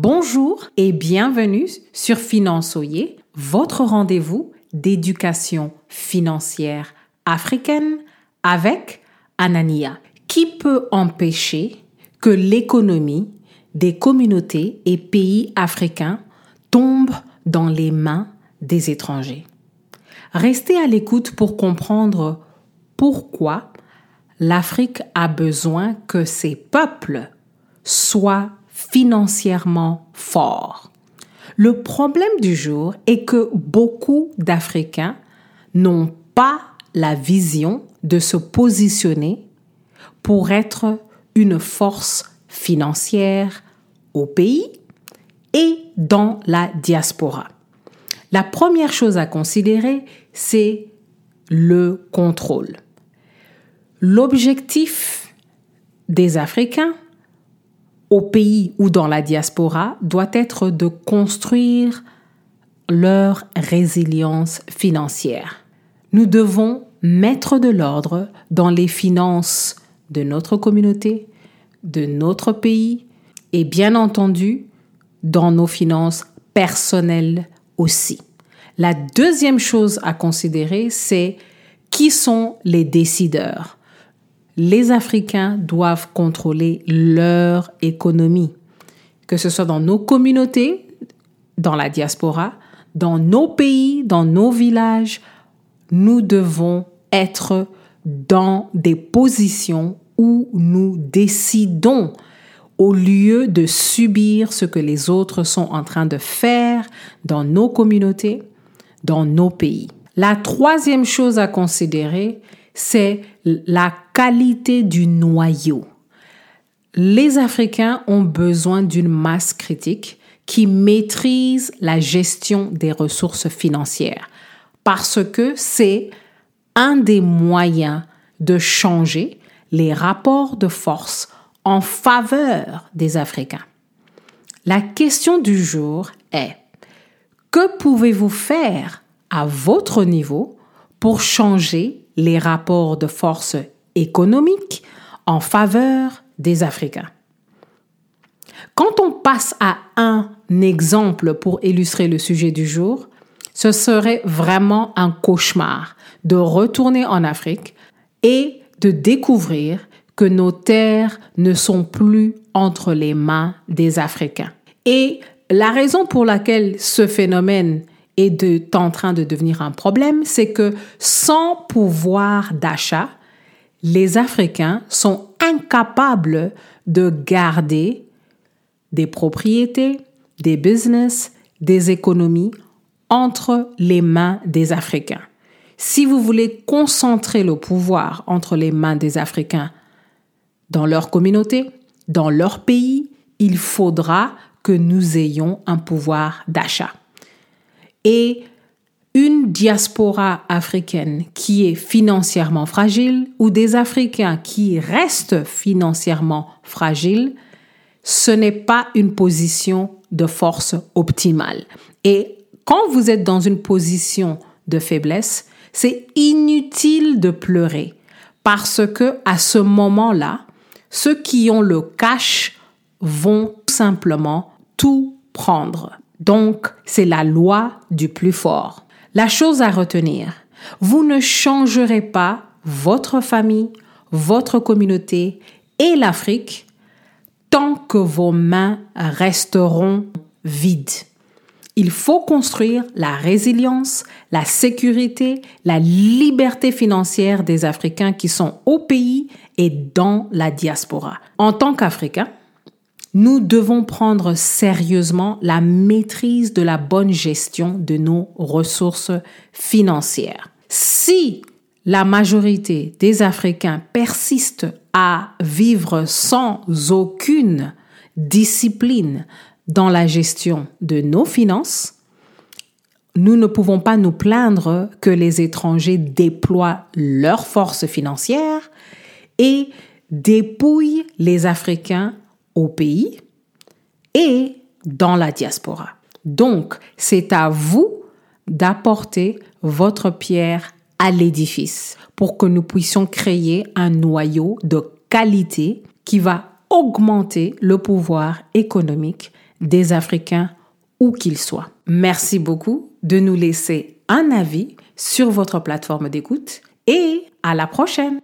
Bonjour et bienvenue sur Finançoyer, votre rendez-vous d'éducation financière africaine avec Anania, qui peut empêcher que l'économie des communautés et pays africains tombe dans les mains des étrangers? Restez à l'écoute pour comprendre pourquoi l'Afrique a besoin que ses peuples soient financièrement forts. Le problème du jour est que beaucoup d'Africains n'ont pas la vision de se positionner pour être une force financière au pays et dans la diaspora. La première chose à considérer, c'est le contrôle. L'objectif des Africains au pays ou dans la diaspora doit être de construire leur résilience financière. Nous devons mettre de l'ordre dans les finances de notre communauté, de notre pays et bien entendu dans nos finances personnelles aussi. La deuxième chose à considérer, c'est qui sont les décideurs les Africains doivent contrôler leur économie, que ce soit dans nos communautés, dans la diaspora, dans nos pays, dans nos villages. Nous devons être dans des positions où nous décidons au lieu de subir ce que les autres sont en train de faire dans nos communautés, dans nos pays. La troisième chose à considérer, c'est la qualité du noyau. Les Africains ont besoin d'une masse critique qui maîtrise la gestion des ressources financières parce que c'est un des moyens de changer les rapports de force en faveur des Africains. La question du jour est, que pouvez-vous faire à votre niveau pour changer les rapports de force économiques en faveur des Africains. Quand on passe à un exemple pour illustrer le sujet du jour, ce serait vraiment un cauchemar de retourner en Afrique et de découvrir que nos terres ne sont plus entre les mains des Africains. Et la raison pour laquelle ce phénomène est en train de devenir un problème, c'est que sans pouvoir d'achat, les Africains sont incapables de garder des propriétés, des business, des économies entre les mains des Africains. Si vous voulez concentrer le pouvoir entre les mains des Africains dans leur communauté, dans leur pays, il faudra que nous ayons un pouvoir d'achat et une diaspora africaine qui est financièrement fragile ou des Africains qui restent financièrement fragiles, ce n'est pas une position de force optimale. Et quand vous êtes dans une position de faiblesse, c'est inutile de pleurer parce que à ce moment-là, ceux qui ont le cash vont simplement tout prendre. Donc, c'est la loi du plus fort. La chose à retenir, vous ne changerez pas votre famille, votre communauté et l'Afrique tant que vos mains resteront vides. Il faut construire la résilience, la sécurité, la liberté financière des Africains qui sont au pays et dans la diaspora. En tant qu'Africains, nous devons prendre sérieusement la maîtrise de la bonne gestion de nos ressources financières. Si la majorité des Africains persistent à vivre sans aucune discipline dans la gestion de nos finances, nous ne pouvons pas nous plaindre que les étrangers déploient leurs forces financières et dépouillent les Africains pays et dans la diaspora. Donc, c'est à vous d'apporter votre pierre à l'édifice pour que nous puissions créer un noyau de qualité qui va augmenter le pouvoir économique des Africains où qu'ils soient. Merci beaucoup de nous laisser un avis sur votre plateforme d'écoute et à la prochaine.